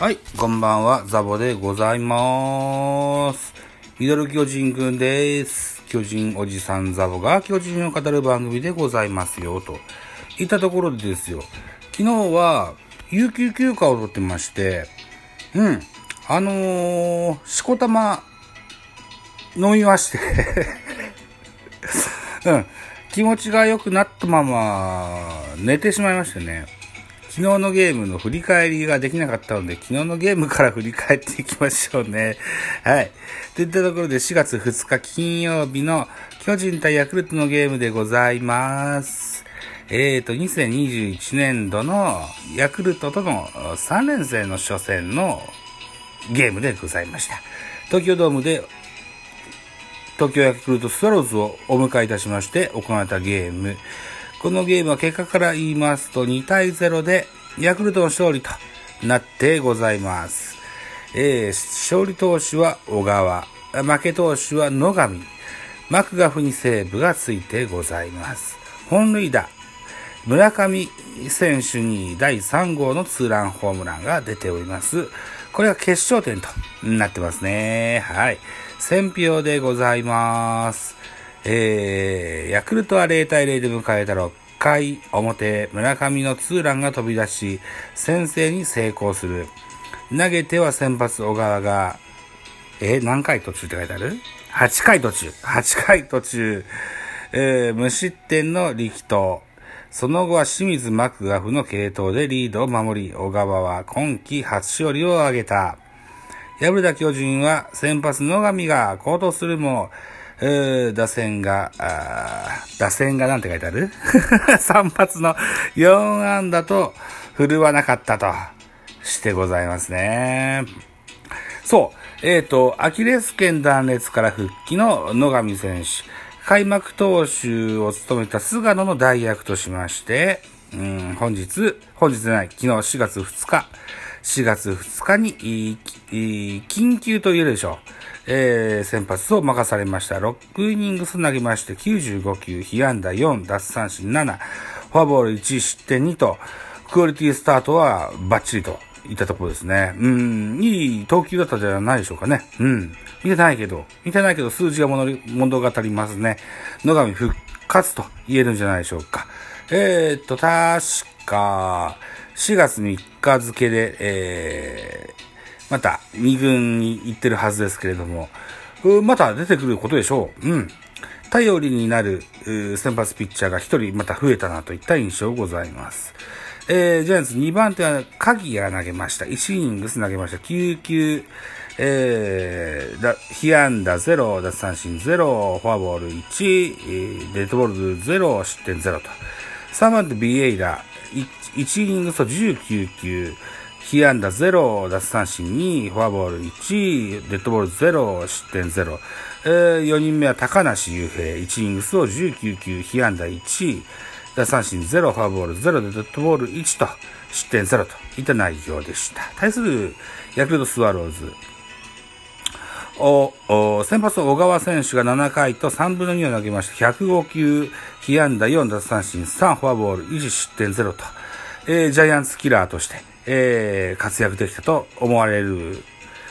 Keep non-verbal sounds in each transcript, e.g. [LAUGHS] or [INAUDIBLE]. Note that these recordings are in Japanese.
はい、こんばんは、ザボでございます。ミドル巨人くんです。巨人おじさんザボが巨人を語る番組でございますよ、と。いったところでですよ。昨日は、有給休暇を取ってまして、うん、あのー、しこたま、飲みまして、[LAUGHS] うん、気持ちが良くなったまま、寝てしまいましてね。昨日のゲームの振り返りができなかったので、昨日のゲームから振り返っていきましょうね。[LAUGHS] はい。といったところで4月2日金曜日の巨人対ヤクルトのゲームでございます。えーと、2021年度のヤクルトとの3連戦の初戦のゲームでございました。東京ドームで東京ヤクルトスワローズをお迎えいたしまして行われたゲーム。このゲームは結果から言いますと2対0でヤクルトの勝利となってございます。えー、勝利投手は小川、負け投手は野上、マクガフにセーブがついてございます。本塁打、村上選手に第3号のツーランホームランが出ております。これが決勝点となってますね。はい。選票でございます。えー、ヤクルトは0対0で迎えた6回表、村上のツーランが飛び出し、先制に成功する。投げては先発小川が、えー何回途中って書いてある ?8 回途中。8回途中。えー無失点の力投。その後は清水マクガフの系統でリードを守り、小川は今季初勝利を挙げた。敗れた巨人は先発野上が高騰するも、打線が、打線がなんて書いてある [LAUGHS] ?3 発の4安打と振るわなかったとしてございますね。そう。えっ、と、アキレス腱断裂から復帰の野上選手。開幕投手を務めた菅野の代役としまして、うん、本日、本日じゃない、昨日4月2日、4月2日に、緊急と言えるでしょう。えー、先発を任されました。6イニングス投げまして、95球、被安打4、奪三振7、フォアボール1、失点2と、クオリティスタートはバッチリといったところですね。うん、いい投球だったじゃないでしょうかね。うん。見てないけど、見てないけど数字が物り物語りますね。野上復活と言えるんじゃないでしょうか。えー、っと、確か、4月3日付で、えー、また2軍に行ってるはずですけれども、また出てくることでしょう。うん。頼りになる先発ピッチャーが1人また増えたなといった印象ございます。えー、ジャイアンツ2番手は鍵が投げました。1イニングス投げました。9球、えー、だ、被安打0、奪三振0、フォアボール1、えーデッドボール0、失点0と。3番手ビエイラ、1イニングスと19球、被安打0、奪三振2、フォアボール1、デッドボール0、失点0。えー、4人目は高梨雄平、1イニングスを19球、被安打1、奪三振0、フォアボール0デッドボール1と失点0といった内容でした。対するヤクルトスワローズ。お、お先発の小川選手が7回と3分の2を投げまして、105球、被安打4、奪三振3、フォアボール1、失点0と、えージャイアンツキラーとして、えー活躍できたと思われる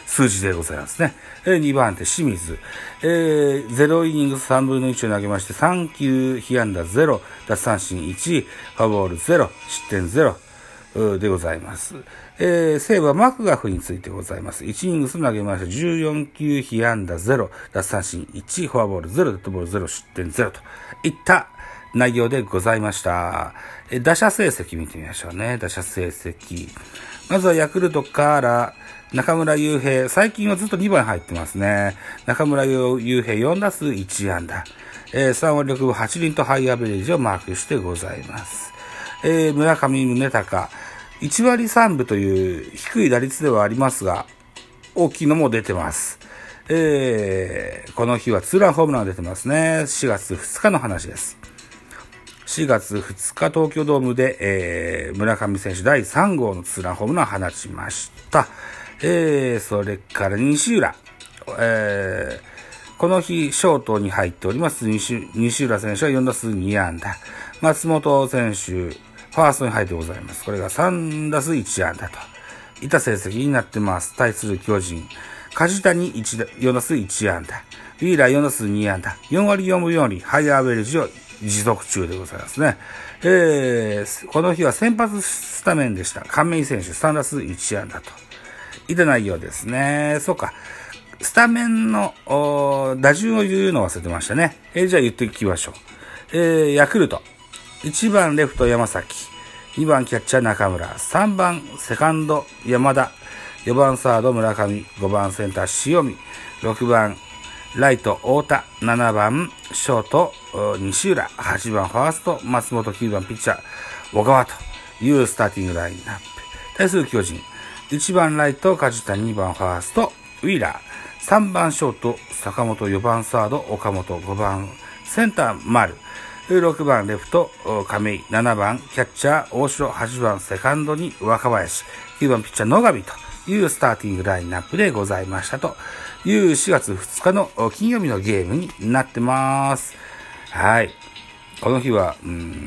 数字でございますね。えー2番手、清水。えー0イニングス3分の1を投げまして、3球、被安打0、奪三振1、フォアボール0、失点0、でございます。えー、西武はマクガフについてございます。1イニングス投げまして、14球、被安打0、奪三振1、フォアボール0、デッドボール0、失点0といった内容でございました。えー打者成績見てみましょうね。打者成績。まずはヤクルトから、中村悠平、最近はずっと2番入ってますね。中村悠平4打数1安打。えー3割6分8厘とハイアベレージをマークしてございます。えー村上宗隆、1割3分という低い打率ではありますが、大きいのも出てます。えーこの日はツーランホームランが出てますね。4月2日の話です。4月2日東京ドームで、えー村上選手第3号のツーランホームランを放ちました。えーそれから西浦。えーこの日、ショートに入っております西西浦選手は4打数2安打。松本選手、ファーストに入ってございます。これが3打数1安打と。いた成績になってます。対する巨人。梶谷1、4打数1安打。ウィーラー4打数2安打。4割4分4厘、ハイアーベルジを持続中でございますね。えー、この日は先発スタメンでした。亀井選手3打数1安打と。いた内容ですね。そうか。スタメンの、打順を言うのを忘れてましたね。えー、じゃあ言っていきましょう。えー、ヤクルト。1番レフト山崎。2番キャッチャー中村。3番セカンド山田。4番サード村上。5番センター塩見。6番ライト太田。7番ショート西浦。8番ファースト松本。9番ピッチャー小川というスターティングラインナップ。対する巨人。1番ライト梶谷。2番ファーストウィーラー。3番ショート、坂本、4番サード、岡本、5番センター、丸、6番レフト、亀井、7番キャッチャー、大城、8番セカンドに若林、9番ピッチャー、野上というスターティングラインナップでございましたという4月2日の金曜日のゲームになってます。はい。この日は、うん、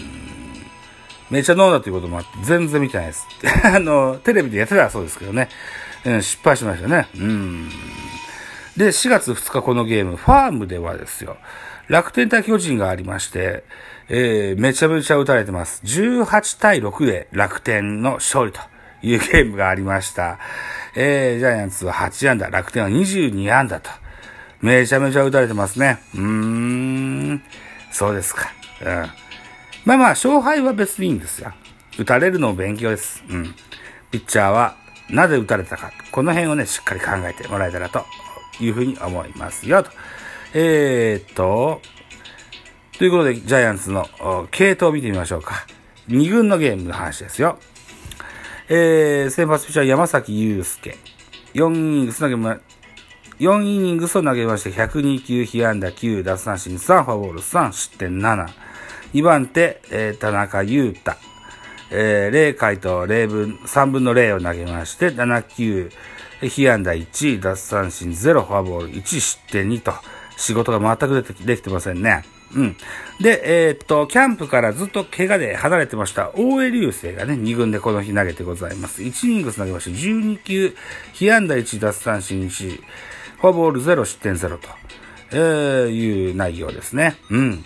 めっちゃ飲んだということもあって、全然見てないです。[LAUGHS] あの、テレビでやってたらそうですけどね。失敗しましたね。うん。で、4月2日このゲーム、ファームではですよ、楽天対巨人がありまして、えー、めちゃめちゃ打たれてます。18対6で楽天の勝利というゲームがありました。えー、ジャイアンツは8安打、楽天は22安打と、めちゃめちゃ打たれてますね。うーん、そうですか。うん。まあまあ、勝敗は別にいいんですよ。打たれるのを勉強です。うん。ピッチャーはなぜ打たれたか。この辺をね、しっかり考えてもらえたらというふうに思いますよ、と。えー、っと、ということで、ジャイアンツの系統を見てみましょうか。2軍のゲームの話ですよ。えー、先発ピッチャー山崎祐介。4イニングス投げま、4イニングスを投げまして、102球、被安打9、奪三振3、フォアボール3、失点7。2番手、えー、田中裕太。えー、0回と0分、3分の0を投げまして、7球、被安打1、奪三振0、フォアボール1、失点2と、仕事が全くできできてませんね。うん。で、えー、っと、キャンプからずっと怪我で離れてました、大江流星がね、2軍でこの日投げてございます。1イニングス投げまして、12球、被安打1、奪三振1、フォアボール0、失点0と、えー、いう内容ですね。うん。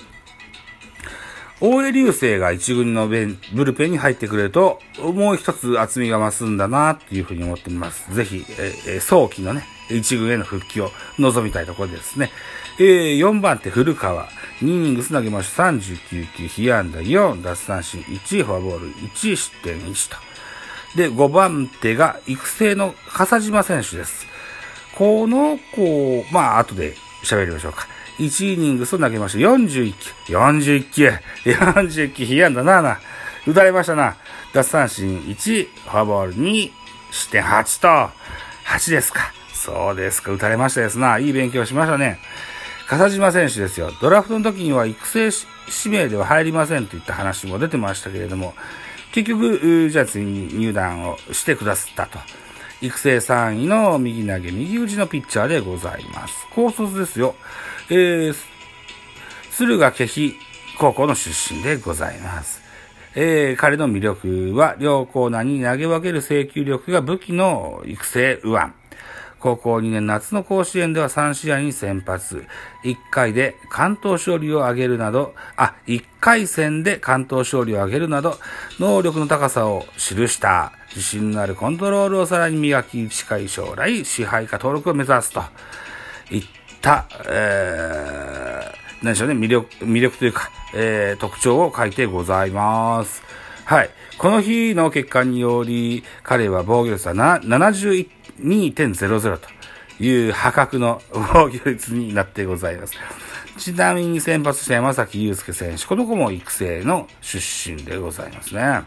大江流星が一軍のブルペンに入ってくれると、もう一つ厚みが増すんだなっていうふうに思っています。ぜひ、えー、早期のね、一軍への復帰を望みたいところですね。えー、4番手古川。2イニングス投げました39球、被安打4、奪三振1、フォアボール1、失点1と。で、5番手が育成の笠島選手です。この子、まあ、後で喋りましょうか。1イニングス投げました。41球。41球。41球、被安打7。打たれましたな。奪三振1、フォアボール2、失点8と、8ですか。そうですか。打たれましたですな。いい勉強しましたね。笠島選手ですよ。ドラフトの時には育成指名では入りませんといった話も出てましたけれども、結局、ジャイアンツに入団をしてくださったと。育成3位の右投げ、右打ちのピッチャーでございます。高卒ですよ。えー、駿河気比高校の出身でございます。えー、彼の魅力は、両コーナーに投げ分ける制球力が武器の育成右腕。高校2年夏の甲子園では3試合に先発。1回で関東勝利を挙げるなど、あ、1回戦で関東勝利を挙げるなど、能力の高さを記した自信のあるコントロールをさらに磨き、近い将来支配下登録を目指すといった、えー、何でしょうね、魅力、魅力というか、えー、特徴を書いてございます。はい。この日の結果により、彼は防御率は72.00という破格の防御率になってございます。ちなみに先発した山崎祐介選手、この子も育成の出身でございますね。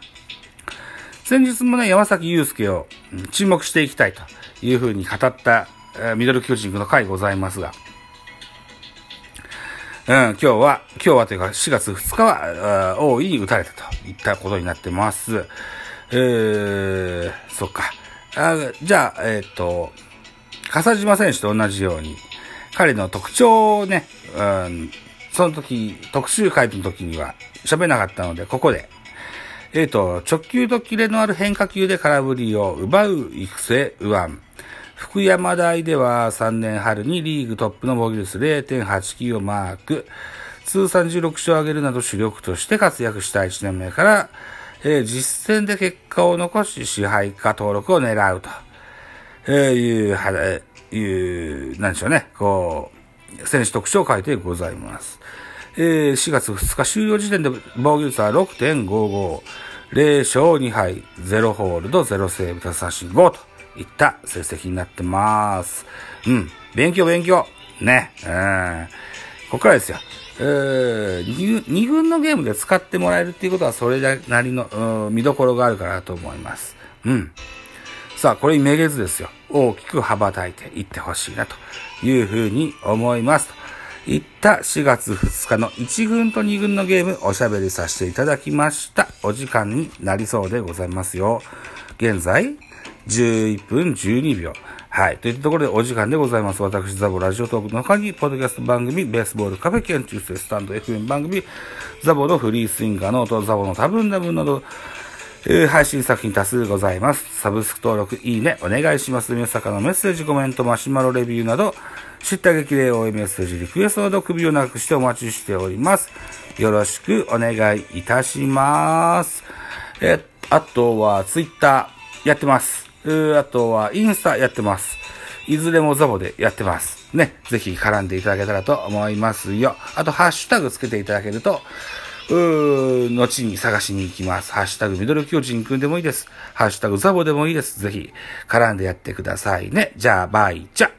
先日もね、山崎祐介を注目していきたいというふうに語ったえミドル巨人の回ございますが、うん、今日は、今日はというか4月2日は、大いに打たれたといったことになってます。えー、そっか。あじゃあ、えっ、ー、と、笠島選手と同じように、彼の特徴をね、うん、その時、特集会の時には喋れなかったので、ここで、えっ、ー、と、直球とキレのある変化球で空振りを奪う育成右腕。福山大では3年春にリーグトップの防御率0.89をマーク。通算16勝を挙げるなど主力として活躍した1年目から、えー、実戦で結果を残し支配下登録を狙うと、えー、いう、は、いう、なんでしょうね、こう、選手特徴を書いてございます。えー、4月2日終了時点で防御率は6.55、0勝2敗、0ホールド、0セーブ、達三振5といった成績になってます。うん、勉強勉強。ね、うん。ここからですよ。えー、2軍のゲームで使ってもらえるっていうことはそれなりの、見どころがあるかなと思います。うん。さあ、これにめげずですよ。大きく羽ばたいていってほしいなというふうに思います。といった4月2日の1軍と2軍のゲームおしゃべりさせていただきました。お時間になりそうでございますよ。現在、11分12秒。はい。といったところでお時間でございます。私、ザボラジオトークの他に、ポッドキャスト番組、ベースボールカフェ研究生スタンド FM 番組、ザボのフリースインガーの音、ザボの多分多分など、えー、配信作品多数ございます。サブスク登録、いいね、お願いします。皆様のメッセージ、コメント、マシュマロレビューなど、知った激励応援メッセージ、リクエストなど首をなくしてお待ちしております。よろしくお願いいたします。え、あとは、ツイッターやってます。あとはインスタやってます。いずれもザボでやってます。ね。ぜひ絡んでいただけたらと思いますよ。あと、ハッシュタグつけていただけると、うー、後に探しに行きます。ハッシュタグミドル巨人くんでもいいです。ハッシュタグザボでもいいです。ぜひ、絡んでやってくださいね。じゃあ、バイチャ